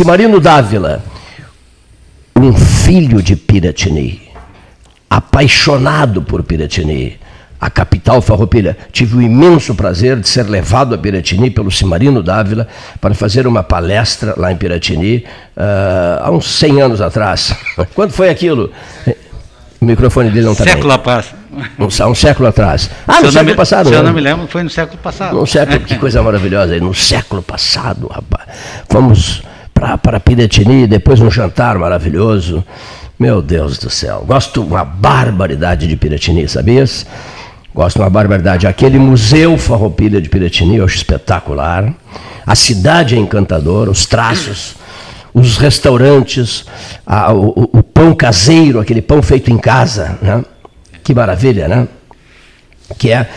Cimarino Dávila, um filho de Piratini, apaixonado por Piratini, a capital farroupilha. Tive o imenso prazer de ser levado a Piratini pelo Cimarino Dávila para fazer uma palestra lá em Piratini uh, há uns 100 anos atrás. Quando foi aquilo? O microfone dele não está Século atrás. Um, um século atrás. Ah, no século me, passado. Se eu não me lembro, foi no século passado. No século, que coisa maravilhosa. No século passado, rapaz. Fomos para Piratini, depois um jantar maravilhoso. Meu Deus do céu. Gosto uma barbaridade de Piratini, sabias? Gosto uma barbaridade. Aquele museu Farroupilha de Piratini, eu acho espetacular. A cidade é encantadora, os traços, os restaurantes, a, o, o, pão caseiro, aquele pão feito em casa, né? Que maravilha, né? Que é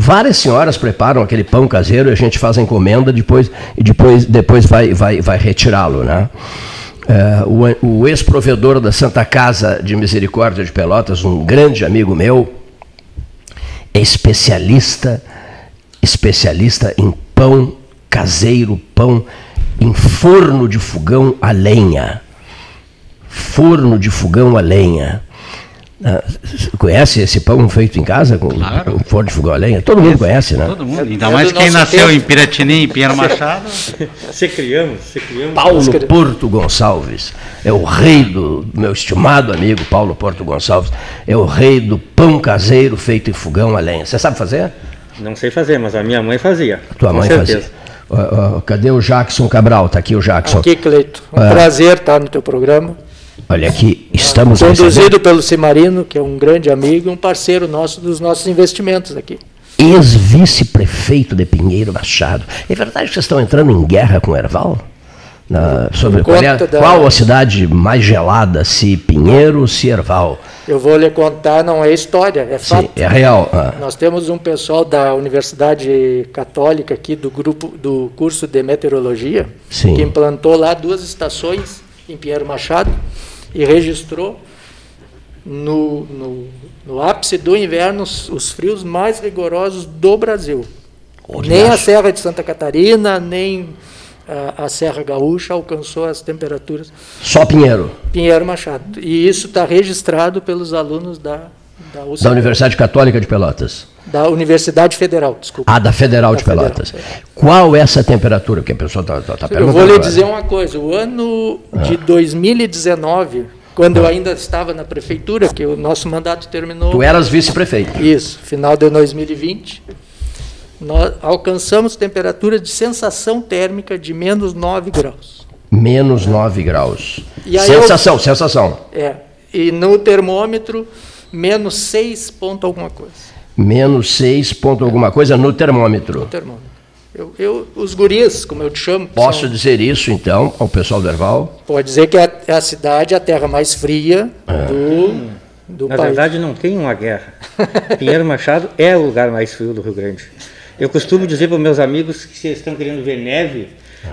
várias senhoras preparam aquele pão caseiro e a gente faz a encomenda depois e depois depois vai vai vai retirá-lo, né? É, o, o ex-provedor da Santa Casa de Misericórdia de Pelotas, um grande amigo meu, é especialista, especialista em pão caseiro, pão em forno de fogão a lenha. Forno de fogão a lenha. Ah, conhece esse pão feito em casa com claro. um forno de fogão a lenha? Todo mundo conhece, né? Todo mundo. Ainda é mais quem nasceu tempo. em Piratini, em Pinheiro Machado. se criamos, se criamos. Paulo Porto Gonçalves é o rei do meu estimado amigo Paulo Porto Gonçalves, é o rei do pão caseiro feito em fogão a lenha. Você sabe fazer? Não sei fazer, mas a minha mãe fazia. Tua mãe certeza. fazia. Uh, uh, cadê o Jackson Cabral? Está aqui o Jackson. Aqui, Cleito. Um uh, prazer estar no teu programa. Olha aqui, estamos Conduzido recebendo... pelo Cimarino, que é um grande amigo e um parceiro nosso dos nossos investimentos aqui. Ex-vice-prefeito de Pinheiro Machado. É verdade que vocês estão entrando em guerra com o Erval? Na, sobre qual, é, da... qual, a cidade mais gelada, se Pinheiro ou se Erval? Eu vou lhe contar, não é história, é fato. Sim, é real. Ah. Nós temos um pessoal da Universidade Católica aqui, do grupo do curso de meteorologia, Sim. que implantou lá duas estações em Pinheiro Machado e registrou no, no, no ápice do inverno os, os, frios mais rigorosos do Brasil. nem a Serra de Santa Catarina, nem a, a, Serra Gaúcha alcançou as temperaturas. Só Pinheiro? Pinheiro Machado. E isso está registrado pelos alunos da, da, da Universidade Católica de Pelotas. Da Universidade Federal, desculpa. Ah, da Federal da de Pelotas. Federal. Qual é essa temperatura? que a pessoa está tá, tá perguntando. Eu vou lhe dizer uma coisa. O ano ah. de 2019, quando ah. eu ainda estava na prefeitura, que o nosso mandato terminou. Tu eras vice-prefeito. Isso, final de 2020. Nós alcançamos temperatura de sensação térmica de menos 9 graus. Menos 9 graus. sensação, eu, sensação. É. E no termômetro, menos 6 ponto alguma coisa menos 6 ponto alguma coisa no termômetro. No termômetro. Eu, eu, os guris, como eu te chamo. Posso são... dizer isso, então, ao pessoal do Erval? Pode dizer que é a, é a cidade, a terra mais fria é. do, do Na país. verdade, não tem uma guerra. Pinheiro Machado é o lugar mais frio do Rio Grande. Eu costumo dizer para os meus amigos que se estão querendo ver neve,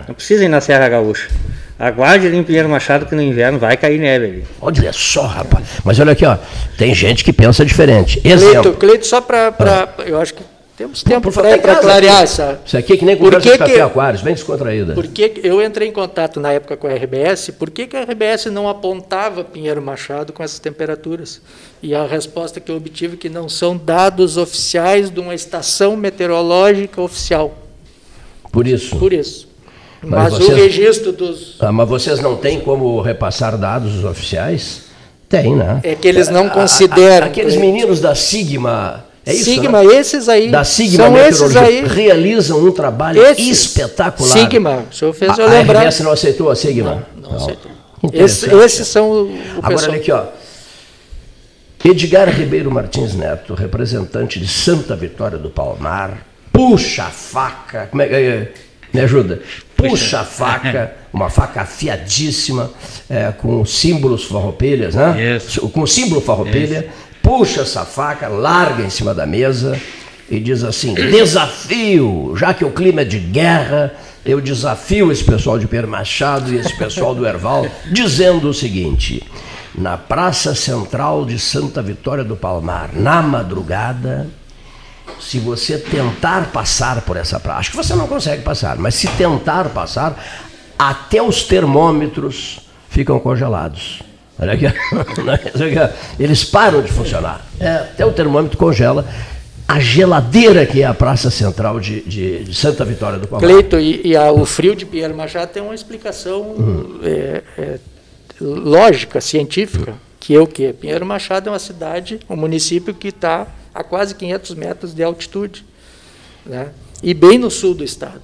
não precisam ir na Serra Gaúcha. Aguarde ali em Pinheiro Machado que no inverno vai cair neve ali. Olha só, rapaz. Mas olha aqui, ó. Tem gente que pensa diferente. Exemplo. Cleito, Cleito só para. Ah. Eu acho que temos tempo para clarear essa. Isso aqui é que nem conversa que de café que, aquários, bem descontraída. Porque eu entrei em contato na época com a RBS, por que, que a RBS não apontava Pinheiro Machado com essas temperaturas? E a resposta que eu obtive é que não são dados oficiais de uma estação meteorológica oficial. Por isso. Por isso. Mas, mas vocês, o registro dos. Ah, mas vocês não têm como repassar dados oficiais? Tem, né? É que eles não consideram. aqueles meninos da Sigma. É isso, Sigma, né? esses aí. Da Sigma são esses aí. realizam um trabalho esses, espetacular. Sigma, o senhor fez eu a, lembrar. A RBS não aceitou a Sigma? Não, não, não. aceitou. Esse, esses são o, o Agora, pessoal. olha aqui, ó. Edgar Ribeiro Martins Neto, representante de Santa Vitória do Palmar, puxa a faca. Como é, é, me ajuda? Puxa a faca, uma faca afiadíssima, é, com símbolos farroupilhas, né? Isso. Com o símbolo farroupilha, puxa essa faca, larga em cima da mesa e diz assim: desafio, já que o clima é de guerra, eu desafio esse pessoal de Pedro Machado e esse pessoal do Erval, dizendo o seguinte: na Praça Central de Santa Vitória do Palmar, na madrugada, se você tentar passar por essa praça, acho que você não consegue passar, mas se tentar passar, até os termômetros ficam congelados. Olha aqui, eles param de funcionar. É, até o termômetro congela. A geladeira que é a Praça Central de, de, de Santa Vitória do Palmar. Cleito, e, e a, o frio de Pierre Machado tem uma explicação uhum. é, é, lógica, científica, que é o quê? Pinheiro Machado é uma cidade, um município que está a quase 500 metros de altitude, né? e bem no sul do estado.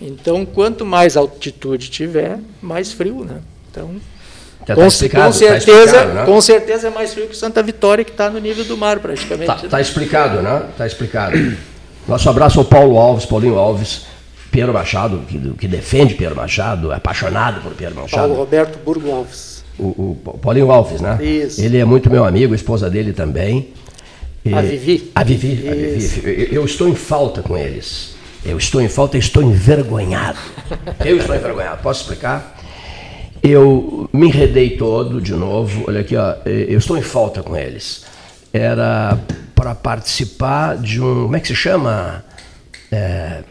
Então, quanto mais altitude tiver, mais frio. Né? Então, já com, tá com, tá certeza, tá né? com certeza é mais frio que Santa Vitória, que está no nível do mar praticamente. Está tá explicado, né? Está explicado. Nosso abraço ao Paulo Alves, Paulinho Alves, Pedro Machado, que, que defende Pedro Machado, é apaixonado por Pedro Machado. Paulo Roberto Burgo Alves. O, o Paulinho Alves, né? Isso. Ele é muito meu amigo, a esposa dele também. E, a Vivi. A Vivi, a Vivi. Eu estou em falta com eles. Eu estou em falta e estou envergonhado. Eu estou envergonhado. Posso explicar? Eu me enredei todo de novo. Olha aqui, ó, eu estou em falta com eles. Era para participar de um. Como é que se chama? É,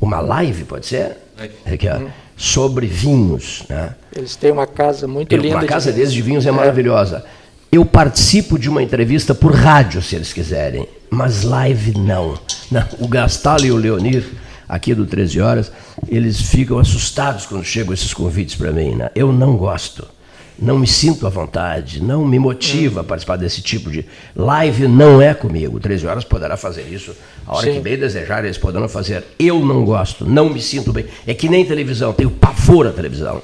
uma live, pode ser? Aqui, ó, sobre vinhos. Né? Eles têm uma casa muito eu, linda. Uma casa de... deles de vinhos é, é maravilhosa. Eu participo de uma entrevista por rádio, se eles quiserem, mas live não. não. O Gastal e o Leonir aqui do 13 Horas, eles ficam assustados quando chegam esses convites para mim. Né? Eu não gosto, não me sinto à vontade, não me motiva a participar desse tipo de live, não é comigo. 13 Horas poderá fazer isso a hora Sim. que bem desejar, eles poderão fazer. Eu não gosto, não me sinto bem. É que nem televisão, tenho pavor à televisão.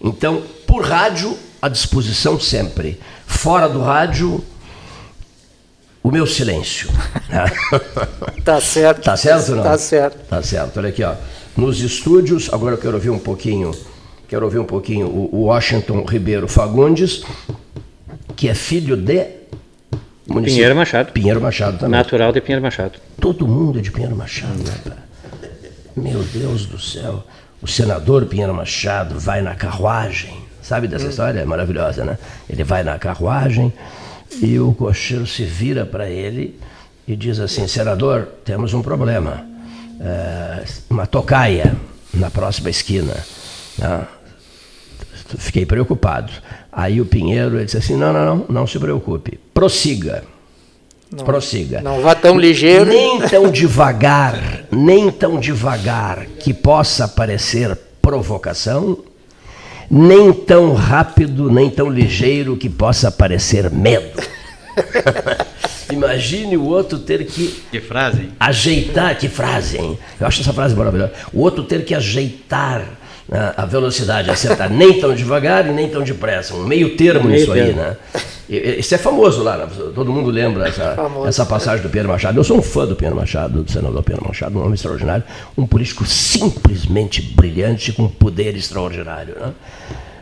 Então, por rádio, à disposição sempre. Fora do rádio, o meu silêncio. tá certo. Tá certo não? Tá certo. Tá certo. Olha aqui, ó. Nos estúdios, agora eu quero ouvir um pouquinho, quero ouvir um pouquinho o Washington Ribeiro Fagundes, que é filho de município. Pinheiro Machado. Pinheiro Machado também. Natural de Pinheiro Machado. Todo mundo é de Pinheiro Machado, né, Meu Deus do céu. O senador Pinheiro Machado vai na carruagem. Sabe dessa hum. história? É maravilhosa, né? Ele vai na carruagem e o cocheiro se vira para ele e diz assim: Senador, temos um problema. É, uma tocaia na próxima esquina. Né? Fiquei preocupado. Aí o Pinheiro ele disse assim: Não, não, não, não se preocupe. Prossiga. Não, Prossiga. Não vá tão ligeiro. Nem tão devagar, nem tão devagar que possa parecer provocação nem tão rápido, nem tão ligeiro que possa parecer medo. Imagine o outro ter que. Que frase? Ajeitar, que frase, hein? Eu acho essa frase maravilhosa. O outro ter que ajeitar a velocidade, acertar nem tão devagar e nem tão depressa. Um meio termo meio nisso termo. aí, né? Isso é famoso lá, né? todo mundo lembra essa, essa passagem do Pedro Machado. Eu sou um fã do Pedro Machado, do senador Pedro Machado, um homem extraordinário, um político simplesmente brilhante, com poder extraordinário. Né?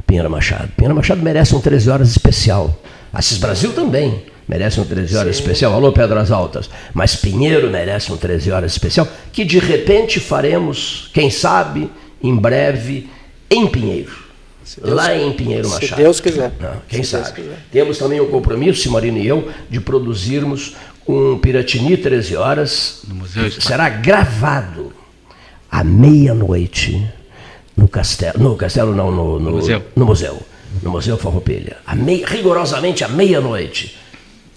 Pinheiro Machado. Pinheiro Machado merece um 13 horas especial. Assis Brasil também merece um 13 horas Sim. especial. Alô, Pedras Altas. Mas Pinheiro merece um 13 horas especial, que de repente faremos, quem sabe, em breve, em Pinheiro lá em Pinheiro Machado. Se Deus quiser. Não, quem se sabe. Temos também o compromisso, Simarino e eu, de produzirmos um Piratini 13 horas. No Museu Será gravado à meia-noite no castelo. No castelo não, no, no, no museu. No museu. No Museu Farroupilha. mei, rigorosamente à meia-noite.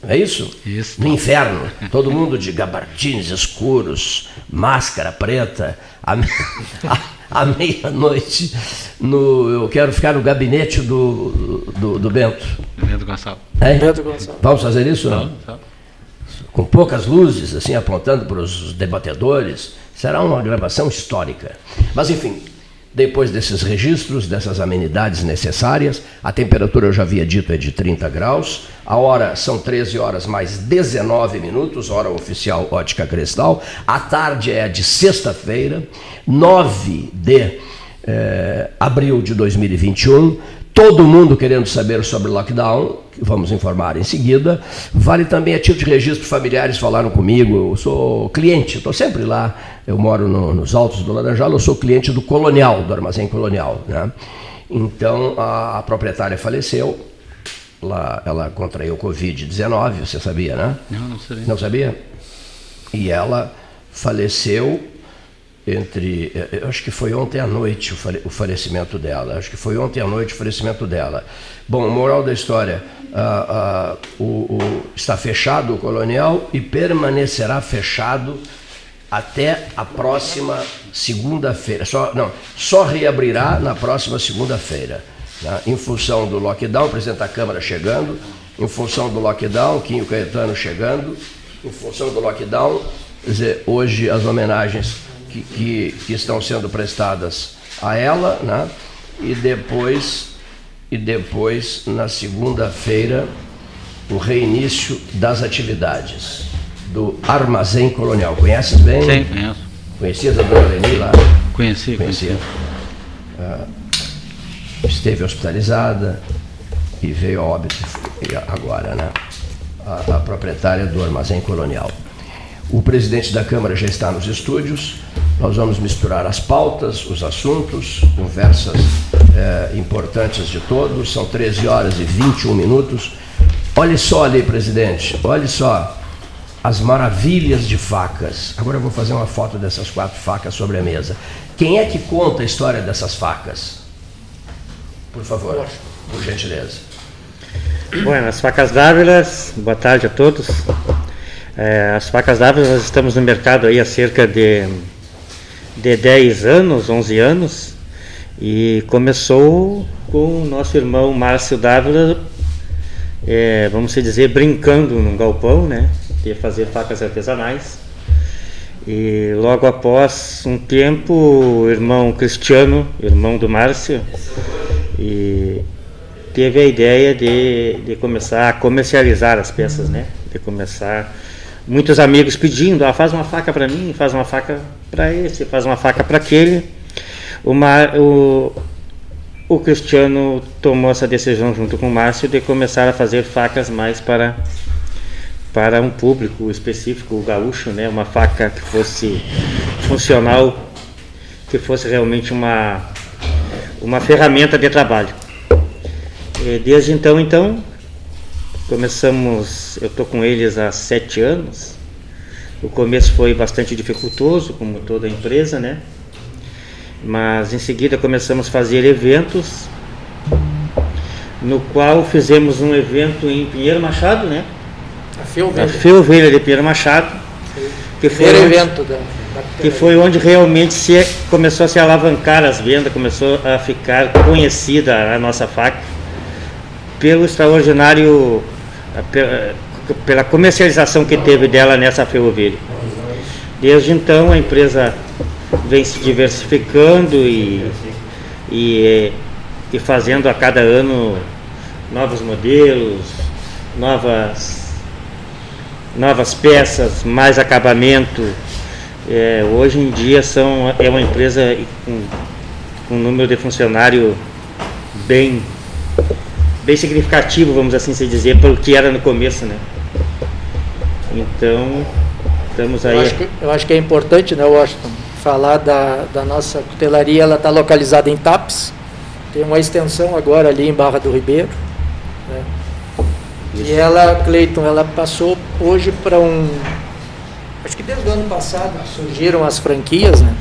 É isso? Isso. No inferno. Todo mundo de gabardines escuros, máscara preta. A, a, à meia-noite. No, eu quero ficar no gabinete do, do, do Bento. Bento Gonçalves. É? Bento Gonçalves. Vamos fazer isso? Não? não? Com poucas luzes, assim, apontando para os debatedores. Será uma gravação histórica. Mas, enfim, depois desses registros, dessas amenidades necessárias, a temperatura eu já havia dito é de 30 graus, a hora são 13 horas mais 19 minutos, hora oficial ótica cristal, a tarde é de sexta-feira, 9 de eh, abril de 2021, todo mundo querendo saber sobre lockdown, que vamos informar em seguida. Vale também a título de registro, familiares falaram comigo, eu sou cliente, estou sempre lá, eu moro no, nos altos do Laranjal, eu sou cliente do Colonial, do Armazém Colonial. Né? Então, a, a proprietária faleceu, ela, ela contraiu Covid-19, você sabia, né? Não, não sabia. Não sabia? E ela faleceu entre. Eh, eu acho que foi ontem à noite o falecimento dela. Acho que foi ontem à noite o falecimento dela. Bom, moral da história: ah, ah, o, o, está fechado o colonial e permanecerá fechado até a próxima segunda-feira. Só, não, só reabrirá na próxima segunda-feira. Né? Em função do lockdown, o presidente da Câmara chegando, em função do lockdown, Quinho Caetano chegando, em função do lockdown, quer dizer, hoje as homenagens que, que, que estão sendo prestadas a ela, né? e depois, e depois na segunda-feira, o reinício das atividades do Armazém Colonial. Conheces bem? Sim, conheço. Conhecias a dona Leni lá? Conheci, conheci. Uh, esteve hospitalizada e veio a óbito agora, né? A, a proprietária do Armazém Colonial. O presidente da Câmara já está nos estúdios. Nós vamos misturar as pautas, os assuntos, conversas é, importantes de todos. São 13 horas e 21 minutos. Olhe só ali, presidente, olhe só as maravilhas de facas. Agora eu vou fazer uma foto dessas quatro facas sobre a mesa. Quem é que conta a história dessas facas? Por favor, por gentileza. Bom, as facas dávilas, boa tarde a todos. É, as facas dávilas, nós estamos no mercado aí há cerca de, de 10 anos, 11 anos, e começou com o nosso irmão Márcio Dávila, é, vamos dizer, brincando num galpão, né? De fazer facas artesanais. E logo após um tempo, o irmão Cristiano, irmão do Márcio, teve a ideia de, de começar a comercializar as peças, né? De começar muitos amigos pedindo, ah, faz uma faca para mim, faz uma faca para esse, faz uma faca para aquele. O, Mar, o, o Cristiano tomou essa decisão junto com o Márcio de começar a fazer facas mais para para um público específico, gaúcho, né? Uma faca que fosse funcional, que fosse realmente uma uma ferramenta de trabalho. E desde então, então começamos. Eu estou com eles há sete anos. O começo foi bastante dificultoso, como toda empresa, né? Mas em seguida começamos a fazer eventos, no qual fizemos um evento em Pinheiro Machado, né? A Fiovelha. A de Pinheiro Machado. Que foi onde, evento da, da que foi onde realmente se começou a se alavancar as vendas, começou a ficar conhecida a nossa faca pelo extraordinário pela comercialização que teve dela nessa ferrovia. Desde então a empresa vem se diversificando e, e, e fazendo a cada ano novos modelos, novas novas peças, mais acabamento. É, hoje em dia são, é uma empresa com, com um número de funcionário bem, bem significativo, vamos assim se dizer, pelo que era no começo, né? Então, estamos aí. Eu acho que, eu acho que é importante, né, Washington, falar da, da nossa cutelaria, ela está localizada em TAPS, tem uma extensão agora ali em Barra do Ribeiro? E ela, Cleiton, ela passou hoje para um. Acho que desde o ano passado surgiram as franquias, né?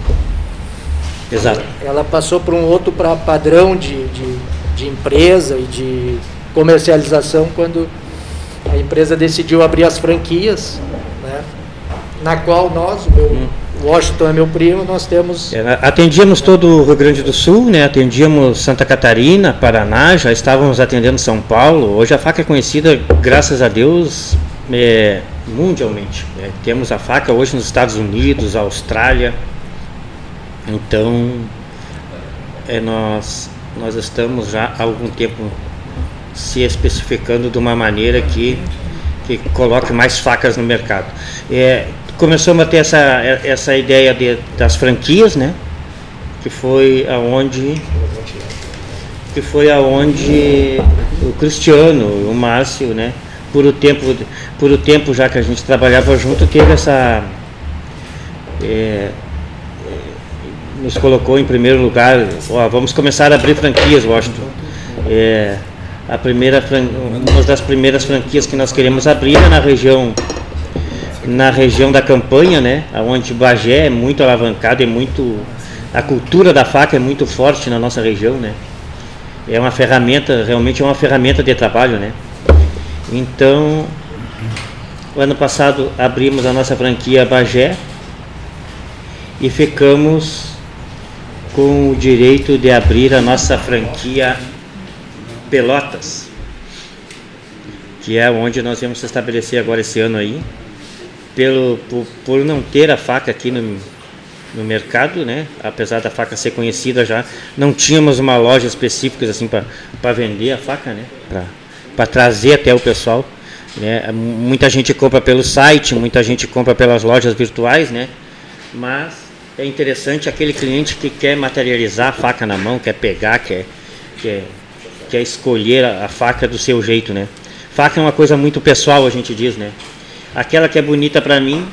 Exato. Ela passou para um outro pra padrão de, de, de empresa e de comercialização quando a empresa decidiu abrir as franquias, né? na qual nós, o meu, hum. Washington é meu primo, nós temos. É, atendíamos todo o Rio Grande do Sul, né? atendíamos Santa Catarina, Paraná, já estávamos atendendo São Paulo. Hoje a faca é conhecida, graças a Deus, é, mundialmente. É, temos a faca hoje nos Estados Unidos, Austrália. Então, é, nós, nós estamos já há algum tempo se especificando de uma maneira que, que coloque mais facas no mercado. É, começamos a ter essa, essa ideia de, das franquias, né? Que foi aonde que foi aonde o Cristiano, o Márcio, né? Por o tempo, por o tempo já que a gente trabalhava junto, teve essa é, nos colocou em primeiro lugar. Ó, vamos começar a abrir franquias, Washington. É, a primeira, uma das primeiras franquias que nós queremos abrir é na região na região da campanha, né? Onde Bagé é muito alavancado, é muito. A cultura da faca é muito forte na nossa região, né? É uma ferramenta, realmente é uma ferramenta de trabalho, né? Então, ano passado abrimos a nossa franquia Bagé e ficamos com o direito de abrir a nossa franquia Pelotas, que é onde nós vamos estabelecer agora esse ano aí pelo, por, por não ter a faca aqui no, no mercado, né? Apesar da faca ser conhecida já, não tínhamos uma loja específica assim para vender a faca, né? Para trazer até o pessoal. Né? Muita gente compra pelo site, muita gente compra pelas lojas virtuais, né? Mas é interessante aquele cliente que quer materializar a faca na mão, quer pegar, quer, quer, quer escolher a, a faca do seu jeito, né? Faca é uma coisa muito pessoal, a gente diz, né? Aquela que é bonita para mim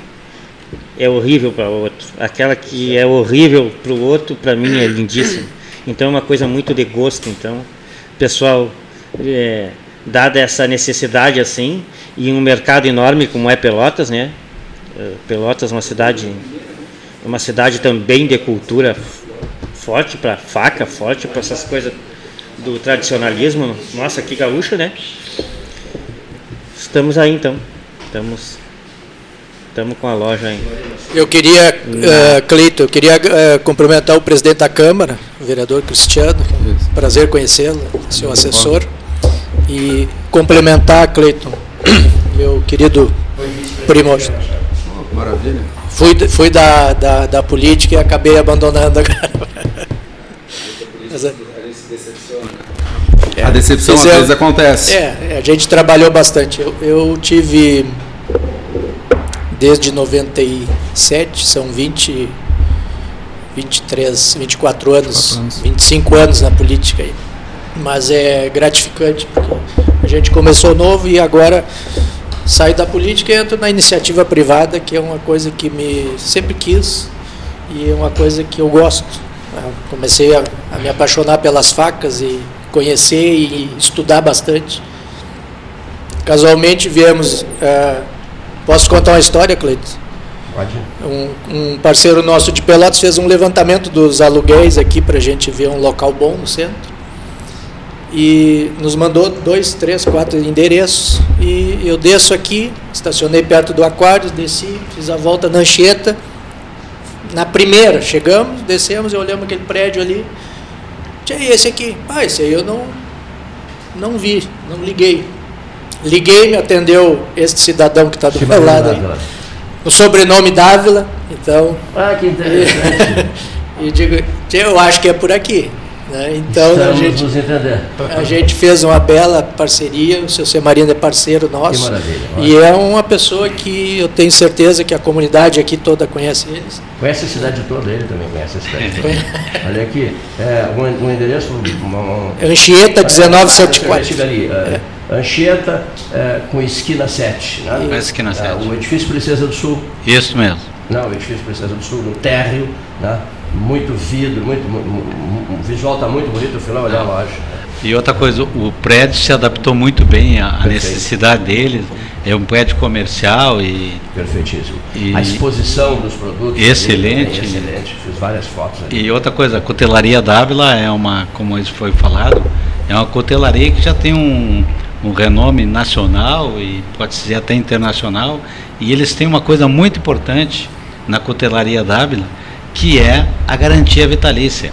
é horrível para o outro. Aquela que é horrível para o outro, para mim é lindíssima. Então é uma coisa muito de gosto. Então, pessoal, é, dada essa necessidade assim, e um mercado enorme como é Pelotas, né? É, Pelotas é uma cidade, uma cidade também de cultura forte para faca, forte para essas coisas do tradicionalismo. Nossa, que gaúcho, né? Estamos aí então. Estamos estamos com a loja aí. Eu queria, uh, Cleito, eu queria uh, cumprimentar o presidente da Câmara, o vereador Cristiano. Prazer conhecê-lo, seu assessor. E complementar, Cleiton, meu querido primo. Maravilha. Fui, fui da, da, da política e acabei abandonando agora. Mas, é, é, a decepção às vezes acontece. É, a gente trabalhou bastante. Eu, eu tive desde 97, são 20, 23, 24 anos, anos, 25 anos na política. Mas é gratificante, porque a gente começou novo e agora saio da política e entro na iniciativa privada, que é uma coisa que me sempre quis e é uma coisa que eu gosto. Eu comecei a, a me apaixonar pelas facas e conhecer e estudar bastante. Casualmente viemos. Uh, posso contar uma história, Cleiton? Pode. Um, um, parceiro nosso de Pelotas fez um levantamento dos aluguéis aqui para a gente ver um local bom no centro. E nos mandou dois, três, quatro endereços. E eu desço aqui, estacionei perto do aquário, desci, fiz a volta na Anchieta. Na primeira, chegamos, descemos e olhamos aquele prédio ali. E esse aqui? Ah, esse aí eu não, não vi, não liguei. Liguei, me atendeu este cidadão que está do meu lado aí. O sobrenome Dávila, então. Ah, que interessante. E digo, eu acho que é por aqui. Né? Então Estamos a gente, a gente fez uma bela parceria, o seu Semarino é parceiro nosso. Que maravilha. E é uma pessoa que eu tenho certeza que a comunidade aqui toda conhece eles. Conhece a cidade toda, ele também conhece a cidade. Olha aqui, é, um, um endereço. Um, um, Anchieta 1974. Chega ali. É. Anchieta é, com esquina 7. Né? Com esquina 7. É, o edifício Princesa do Sul. Isso mesmo. Não, o edifício Princesa do Sul, no térreo, né? Muito vidro, muito, o visual está muito bonito, no final olhar a loja. E outra coisa, o prédio se adaptou muito bem à, necessidade dele. É um prédio comercial e. Perfeitíssimo. E a exposição dos produtos. Excelente. Ali, excelente. Fiz várias fotos ali. E outra coisa, a cotelaria Dávila é uma, como isso foi falado, é uma cotelaria que já tem um, um renome nacional e pode dizer até internacional. E eles têm uma coisa muito importante na cotelaria Dávila, que é a garantia vitalícia.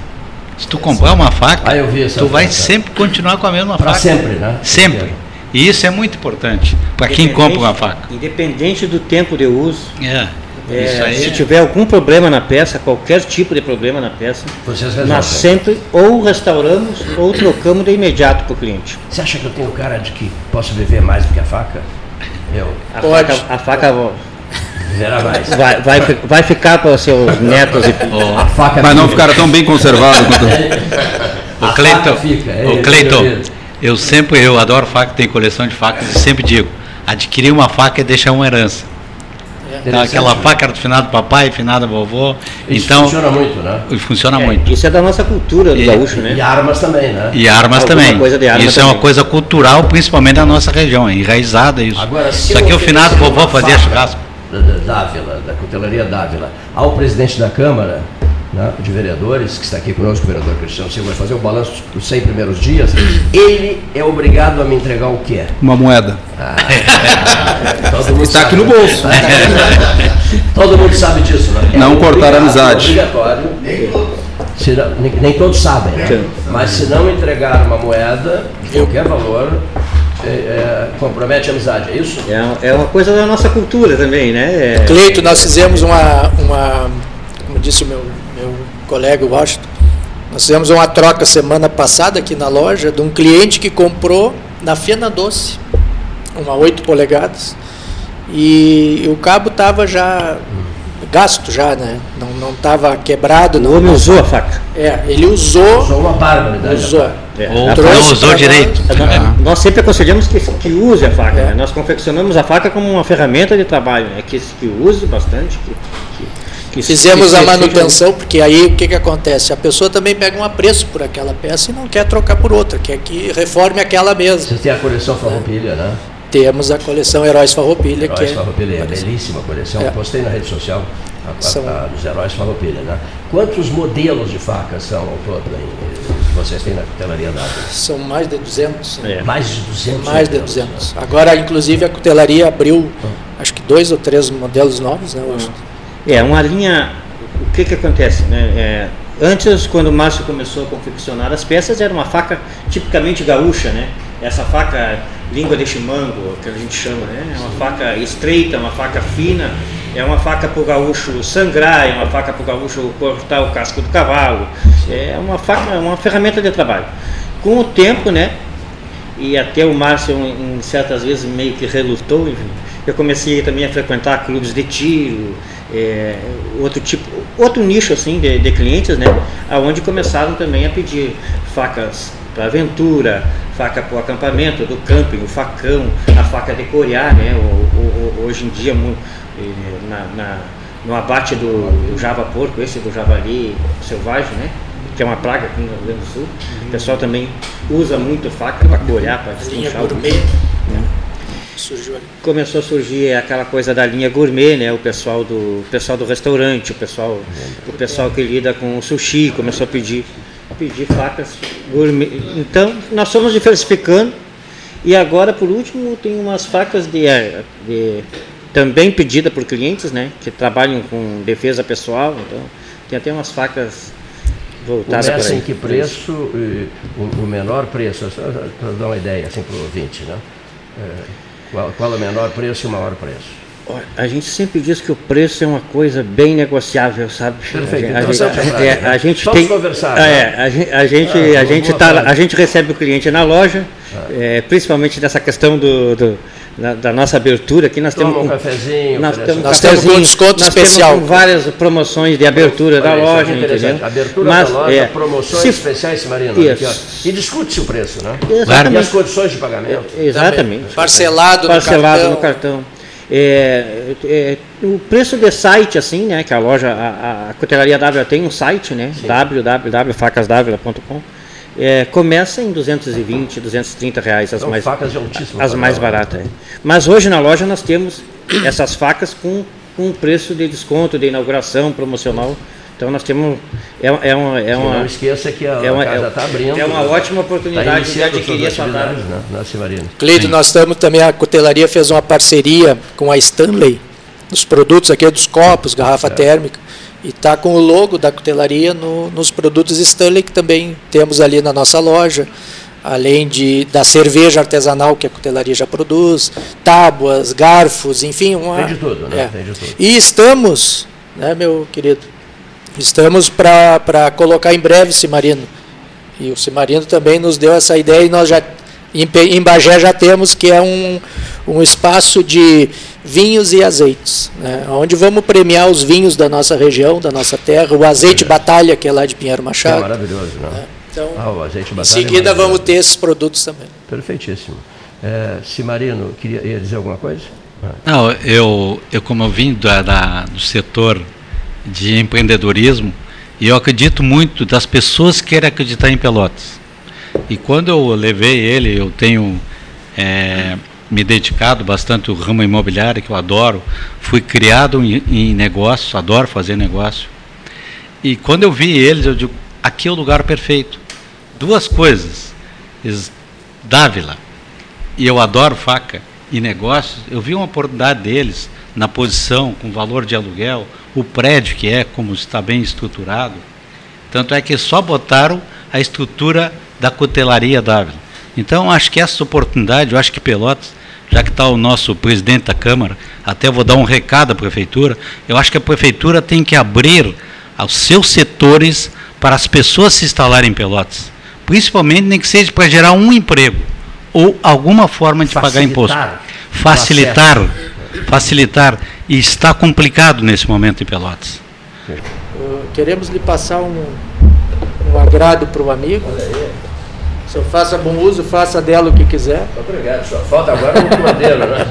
Se tu comprar uma faca, ah, tu vai sempre continuar com a mesma pra faca. sempre, né? Sempre. E isso é muito importante para quem compra uma faca. Independente do tempo de uso. É. É, se tiver algum problema na peça, qualquer tipo de problema na peça, nós sempre ou restauramos ou trocamos de imediato para o cliente. Você acha que eu tenho cara de que posso viver mais do que a faca? Eu. A Pode. faca, a faca Vai, vai, vai ficar para os seus netos e oh. a faca Mas não ficaram tão bem conservados quanto. o Cleiton, é o Cleiton, eu sempre eu adoro faca, tenho coleção de facas e sempre digo, adquirir uma faca é deixar uma herança. Então, aquela faca era do finado papai, finado vovô. Isso então, funciona muito, né? Funciona é, muito. Isso é da nossa cultura do e, gaúcho, né? E armas também, né? E armas Alguma também. Coisa de arma isso também. é uma coisa cultural, principalmente da nossa região, é enraizada isso. Agora, Só que o finado vovô fazia churrasco. Dávila, da Cutelaria Dávila, ao presidente da Câmara né, de Vereadores, que está aqui conosco, o vereador Cristiano Silva, vai fazer o balanço dos 100 primeiros dias, ele é obrigado a me entregar o quê? Uma moeda. Ah, está aqui no bolso. Todo mundo sabe disso, né? É Não cortar a amizade. É obrigatório. nem, nem, todos sabem, né? Mas se não entregar uma moeda de qualquer valor, é, é, compromete a amizade, é isso? É, é uma coisa da nossa cultura também, né? É... Cleito, nós fizemos uma, uma, como disse o meu, meu colega Washington, nós fizemos uma troca semana passada aqui na loja de um cliente que comprou na Fena Doce, uma 8 polegadas, e o cabo estava já gasto já, né? Não estava quebrado. O homem usou a faca. É, ele usou. Usou uma bárbara. Usou. É. Ou não usou direito. Nós, nós sempre aconselhamos que, que use a faca. É. Né? Nós confeccionamos a faca como uma ferramenta de trabalho, né? que, que use bastante. Que, que, que Fizemos a manutenção, porque aí o que, que acontece? A pessoa também pega um apreço por aquela peça e não quer trocar por outra, quer que reforme aquela mesma. Você tem a coleção Farroupilha, né? Temos a coleção Heróis Farroupilha. Heróis que é, Farroupilha, é belíssima coleção. É. Postei na rede social a, são... a, dos Heróis Farroupilha. Né? Quantos modelos de facas são ao todo que vocês têm na cutelaria dada? São mais de 200. É. Mais de 200 Mais de 200. Né? Agora, inclusive, a cutelaria abriu, hum. acho que dois ou três modelos novos, né? Hum. É, uma linha... O que que acontece, né? É, antes, quando o Márcio começou a confeccionar as peças, era uma faca tipicamente gaúcha, né? Essa faca língua de chimango, que a gente chama, né? É uma faca estreita, uma faca fina, é uma faca para o gaúcho sangrar, é uma faca para o gaúcho cortar o casco do cavalo, é uma faca, é uma ferramenta de trabalho. Com o tempo, né? E até o Márcio, em certas vezes, meio que relutou, enfim, eu comecei também a frequentar clubes de tiro, é, outro tipo, outro nicho assim de, de clientes, né? Aonde começaram também a pedir facas para aventura, faca para o acampamento, do camping, o facão, a faca de corear, né? O, o, hoje em dia na, na, no abate do, do, java porco, esse do javali selvagem, né? Que é uma praga aqui no Rio Grande do Sul. O pessoal também usa muito faca para corear, para destrinchar o gourmet. Né? Surgiu ali. Começou a surgir aquela coisa da linha gourmet, né? O pessoal do, o pessoal do restaurante, o pessoal, o pessoal que lida com o sushi começou a pedir pedir facas gourmet. Então, nós fomos diversificando. E agora, por último, tem umas facas de, de também pedida por clientes, né? Que trabalham com defesa pessoal. Então, tem até umas facas voltadas para em que preço, o, o menor preço, para dar uma ideia assim para o ouvinte, né? É, qual, qual é o menor preço e o maior preço? A gente sempre diz que o preço é uma coisa bem negociável, sabe? Perfeito. A, então, gente, é, a gente Vamos tem, conversar. É, né? a gente, a gente, ah, a gente tá, a gente recebe o cliente na loja, ah. é, principalmente nessa questão do, do da, da, nossa abertura aqui nós Toma temos um cafezinho, nós temos, nós temos um desconto nós especial. Temos várias promoções de abertura da loja, entendeu? Abertura Mas, da loja, é, promoções se, especiais, Marina. e discute-se o preço, né? Exatamente. E as condições de pagamento. Exatamente. Parcelado, Parcelado no cartão. No cartão. É, é, o preço de site, assim, né, que a loja, a, a Cutelaria W tem um site, né, www.facasw.com, é, começa em 220, 230 reais as mais facas de altíssimo as mais baratas. É. Mas hoje na loja nós temos essas facas com, com preço de desconto, de inauguração promocional então nós temos. É, é uma, é uma, não esqueça que a, é uma, casa está abrindo. É uma ótima oportunidade tá de adquirir essa atividade. Né, na Cleito, nós estamos também, a cutelaria fez uma parceria com a Stanley, nos produtos aqui dos copos, garrafa é. térmica. E está com o logo da cutelaria no, nos produtos Stanley que também temos ali na nossa loja além de da cerveja artesanal que a cutelaria já produz, tábuas, garfos, enfim, uma, tem de tudo, né? É. De tudo. E estamos, né, meu querido, Estamos para colocar em breve Cimarino. E o Cimarino também nos deu essa ideia e nós já em Bagé já temos que é um, um espaço de vinhos e azeites, né? onde vamos premiar os vinhos da nossa região, da nossa terra, o azeite é. Batalha, que é lá de Pinheiro Machado. É maravilhoso, não? É. Então, ah, o azeite Batalha em é seguida é vamos ter esses produtos também. Perfeitíssimo. É, Cimarino, queria ia dizer alguma coisa? Não, eu, eu como eu vim da, da, do setor de empreendedorismo e eu acredito muito das pessoas que querem acreditar em Pelotas. E quando eu levei ele, eu tenho é, me dedicado bastante ao ramo imobiliário, que eu adoro. Fui criado em, em negócio, adoro fazer negócio. E quando eu vi eles, eu digo, aqui é o lugar perfeito. Duas coisas. Dávila, e eu adoro faca e negócios, eu vi uma oportunidade deles na posição, com valor de aluguel, o prédio que é, como está bem estruturado. Tanto é que só botaram a estrutura da cutelaria Dávila. Então, acho que essa oportunidade, eu acho que Pelotas, já que está o nosso presidente da Câmara, até vou dar um recado à Prefeitura, eu acho que a Prefeitura tem que abrir aos seus setores para as pessoas se instalarem em Pelotas. Principalmente, nem que seja para gerar um emprego ou alguma forma de Facilitar. pagar imposto. Facilitar. Facilitar. E está complicado nesse momento em Pelotas. Queremos lhe passar um, um agrado para o amigo. O senhor faça bom uso, faça dela o que quiser. Obrigado, só falta agora o comandeiro, né?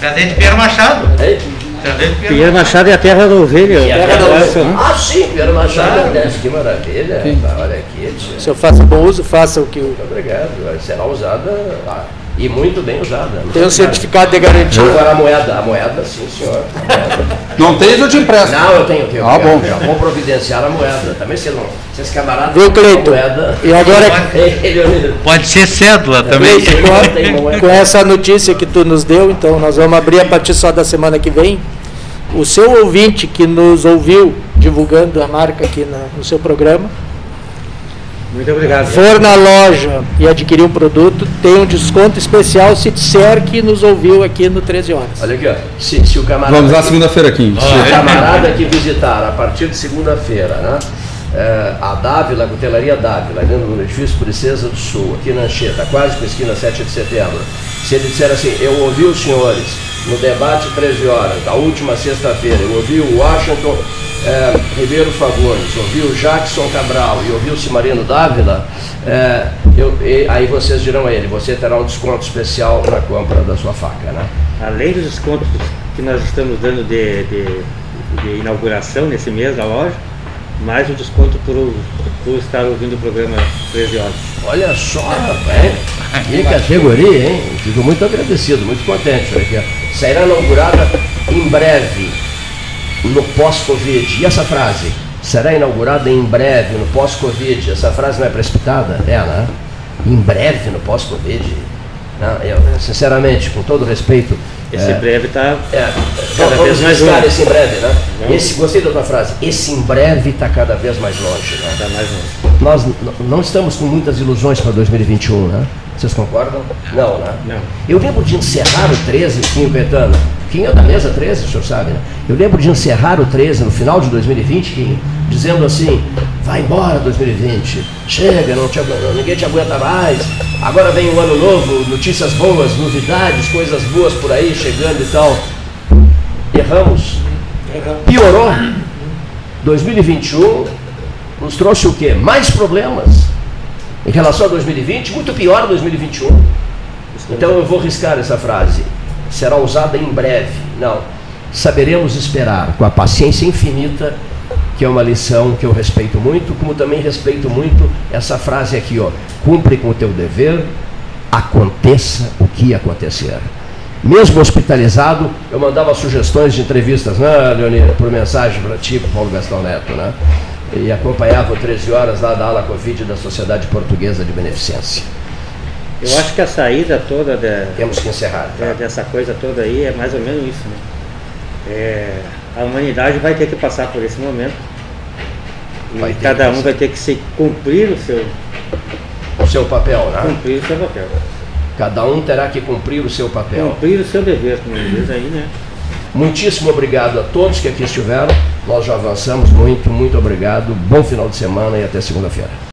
Cadê de Pierre Machado? É. Pierre Machado é a terra da ovelha. Terra da ovelha. Ah, sim, Pierre Machado. Ah, que maravilha. Olha aqui. O senhor faça bom uso, faça o que o. Obrigado. Será usada. Ah, e muito bem usada. Tem um certificado de garantia. Agora a moeda, a moeda, sim, senhor. Não tens, eu te empresto. Não, eu tenho, tenho. Ah, bom. Já vou providenciar a moeda. Também se não. Se esse camarada. Viu, Cleiton? E agora. Pode ser cédula também. Com, com essa notícia que tu nos deu, então nós vamos abrir a partir só da semana que vem. O seu ouvinte que nos ouviu divulgando a marca aqui na, no seu programa muito obrigado. For na loja e adquirir um produto, tem um desconto especial se disser que nos ouviu aqui no 13 horas. Olha aqui, ó. Se, se o camarada. Vamos lá segunda-feira aqui. Se o camarada que visitar a partir de segunda-feira, né? É, a Dávila, a Cutelaria Dávila, do edifício Princesa do Sul, aqui na Anchieta, quase com a esquina 7 de setembro. Se ele disser assim, eu ouvi os senhores no debate 13 horas, da última sexta-feira, eu ouvi o Washington é, Ribeiro Fagundes, ouviu Jackson Cabral e ouviu Cimarino Dávila, é, eu, e, aí vocês dirão a ele, você terá um desconto especial na compra da sua faca, né? Além dos descontos que nós estamos dando de, de, de inauguração nesse mês da loja, mais um desconto por, por estar ouvindo o programa 13 horas. Olha só, rapaz, que categoria, hein? Fico muito agradecido, muito contente. Sairá inaugurada em breve no pós-Covid. E essa frase? Será inaugurada em breve, no pós-Covid. Essa frase não é precipitada? É, né? Em breve, no pós-Covid. Sinceramente, com todo respeito. Esse é, breve está é, cada vamos vez mais longe. esse em breve, né? Esse, gostei da tua frase. Esse em breve está cada vez mais longe. Está né? mais longe. Nós não estamos com muitas ilusões para 2021, né? Vocês concordam? Não, né? Não. Eu lembro de encerrar o 13, Quinho Petano. Quinho é da mesa 13, o senhor sabe, né? Eu lembro de encerrar o 13 no final de 2020, Quinho, dizendo assim, vai embora 2020, chega, não te, ninguém te aguenta mais, agora vem um ano novo, notícias boas, novidades, coisas boas por aí chegando e tal. Erramos. Piorou. 2021 nos trouxe o quê? Mais problemas em relação a 2020, muito pior 2021. Então eu vou riscar essa frase. Será usada em breve. Não. Saberemos esperar com a paciência infinita, que é uma lição que eu respeito muito, como também respeito muito essa frase aqui, ó. Cumpre com o teu dever, aconteça o que acontecer. Mesmo hospitalizado, eu mandava sugestões de entrevistas, né, Leonir, por mensagem para ti, para Paulo Gastão Neto, né? e acompanhava 13 horas lá da ala Covid da Sociedade Portuguesa de Beneficência. Eu acho que a saída toda de, temos que encerrar tá? dessa coisa toda aí é mais ou menos isso, né? É, a humanidade vai ter que passar por esse momento e cada um vai ter que se cumprir o seu o seu papel, né? Cumprir o seu papel. Cada um terá que cumprir o seu papel. Cumprir o seu dever, como diz aí, né? Muitíssimo obrigado a todos que aqui estiveram. Nós já avançamos muito, muito obrigado. Bom final de semana e até segunda-feira.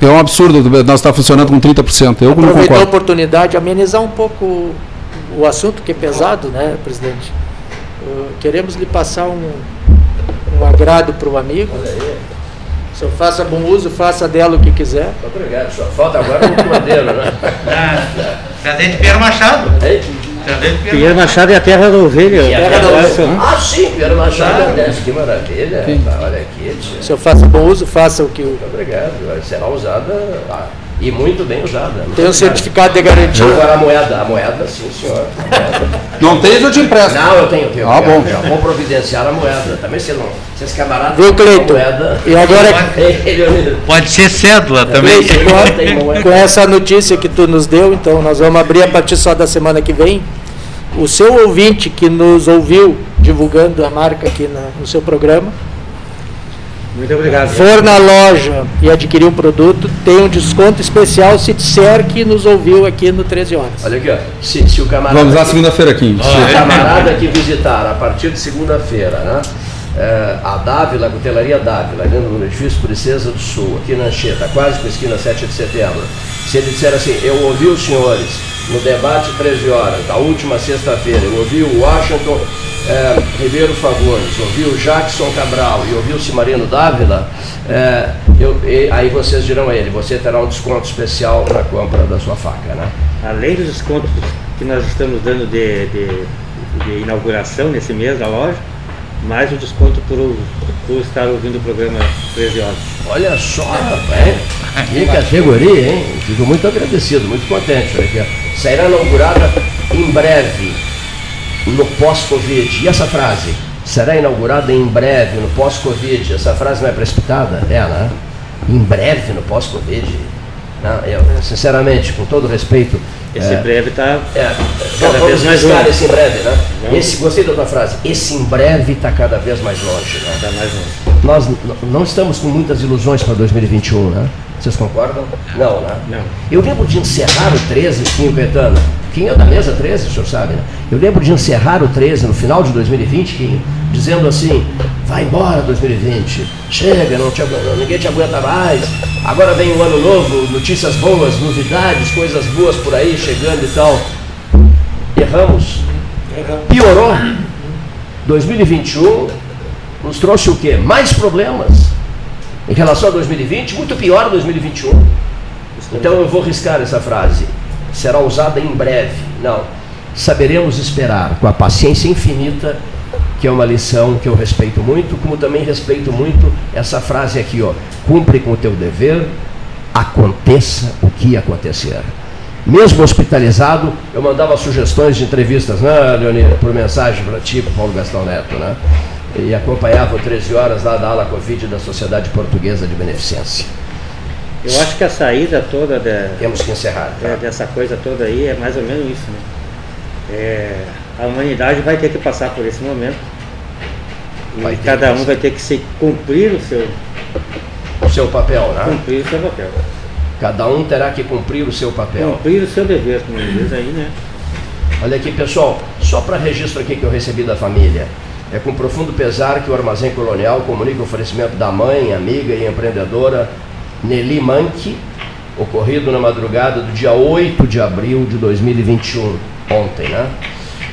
É um absurdo nós estar funcionando com 30%. Eu Aproveitar a oportunidade, amenizar um pouco o assunto que é pesado, né, presidente? Uh, queremos lhe passar um, um agrado para o amigo. O senhor faça bom uso, faça dela o que quiser. Obrigado, só falta agora o madeiro, né? Ah, Cadê de Pedro Machado? Ei. Pinheiro Machado é a terra da ovelha. E a terra da ovelha. Ah, sim, Pinheiro Machado agradece, que maravilha. Olha aqui. O senhor faça bom uso, faça o que o. Obrigado. Será usada ah, e muito bem usada. Tem um certificado de garantia. Agora a moeda, a moeda, sim, senhor. Não tem, eu te empresto. Não, eu tenho, tenho. Ah, bom. Já vou providenciar a moeda. Também se não. Vocês camaradas. Viu, Cleiton? E agora. Pode ser cédula também. Com, com essa notícia que tu nos deu, então nós vamos abrir a partir só da semana que vem o seu ouvinte que nos ouviu divulgando a marca aqui na, no seu programa, muito obrigado. For na loja e adquirir um produto, tem um desconto especial se disser que nos ouviu aqui no 13 horas. Olha aqui, ó. Se, se o camarada. Vamos lá segunda-feira aqui. Se o camarada que visitar a partir de segunda-feira, né? É, a Dávila, a Cutelaria Dávila, ali no edifício Princesa do Sul, aqui na Anchieta, quase com a esquina 7 de setembro. Se ele disser assim, eu ouvi os senhores no debate 13 horas, da última sexta-feira, eu ouvi o Washington é, Ribeiro Fagundes, ouvi o Jackson Cabral e ouvi o Cimarino Dávila, é, eu, e, aí vocês dirão a ele, você terá um desconto especial na compra da sua faca, né? Além dos descontos que nós estamos dando de, de, de inauguração nesse mês da loja, mais o desconto por, por estar ouvindo o programa 13 horas. Olha só, rapaz, que categoria, hein? Fico muito agradecido, muito contente. Sairá inaugurada em breve, no pós-Covid. E essa frase? Será inaugurada em breve, no pós-Covid. Essa frase não é precipitada? É, né? Em breve, no pós-Covid. Eu, sinceramente, com todo respeito, esse é, breve está é, cada vamos vez mais longe. Esse em breve, né? Esse, gostei da tua frase. Esse em breve está cada vez mais longe. Né? Está mais longe. Nós não estamos com muitas ilusões para 2021, né? Vocês concordam? Não, né? Não. Eu lembro de encerrar o 13, Quinho Caetano. Quinho é da mesa 13, o senhor sabe, né? Eu lembro de encerrar o 13 no final de 2020, Quinho, dizendo assim, vai embora 2020, chega, não te, ninguém te aguenta mais, agora vem um ano novo, notícias boas, novidades, coisas boas por aí chegando e tal. Erramos. Piorou. 2021 nos trouxe o quê? Mais problemas em relação a 2020, muito pior 2021. Então eu vou riscar essa frase. Será usada em breve. Não. Saberemos esperar com a paciência infinita que é uma lição que eu respeito muito, como também respeito muito essa frase aqui, ó, cumpre com o teu dever, aconteça o que acontecer. Mesmo hospitalizado, eu mandava sugestões de entrevistas, né, Leonir, por mensagem para ti, para Paulo Gastão Neto, né? E acompanhava 13 horas lá da ala Covid da Sociedade Portuguesa de Beneficência. Eu acho que a saída toda de, Temos que encerrar, tá? dessa coisa toda aí é mais ou menos isso, né? É, a humanidade vai ter que passar por esse momento. E vai cada um vai ter que se cumprir o seu, o seu papel, né? Cumprir o seu papel. Cada um terá que cumprir o seu papel. Cumprir o seu dever, como diz aí, né? Olha aqui, pessoal, só para registro aqui que eu recebi da família. É com profundo pesar que o Armazém Colonial comunica o oferecimento da mãe, amiga e empreendedora Nelly Manque, ocorrido na madrugada do dia 8 de abril de 2021, ontem, né?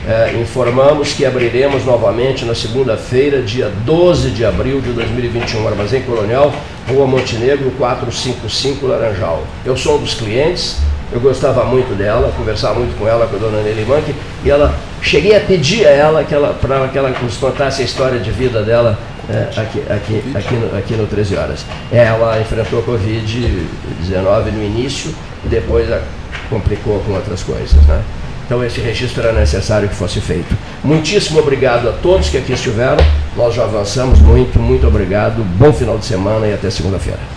É, informamos que abriremos novamente na segunda-feira, dia 12 de abril de 2021, Armazém Colonial, Rua Montenegro, 455 Laranjal. Eu sou um dos clientes, eu gostava muito dela, conversava muito com ela, com a dona Nelly Manque, e ela, cheguei a pedir a ela que ela, para que ela nos contasse a história de vida dela é, aqui, aqui, aqui, no, aqui no 13 Horas. Ela enfrentou Covid-19 no início e depois complicou com outras coisas, né? Então esse registro era necessário que fosse feito. Muitíssimo obrigado a todos que aqui estiveram. Nós já avançamos muito, muito obrigado. Bom final de semana e até segunda-feira.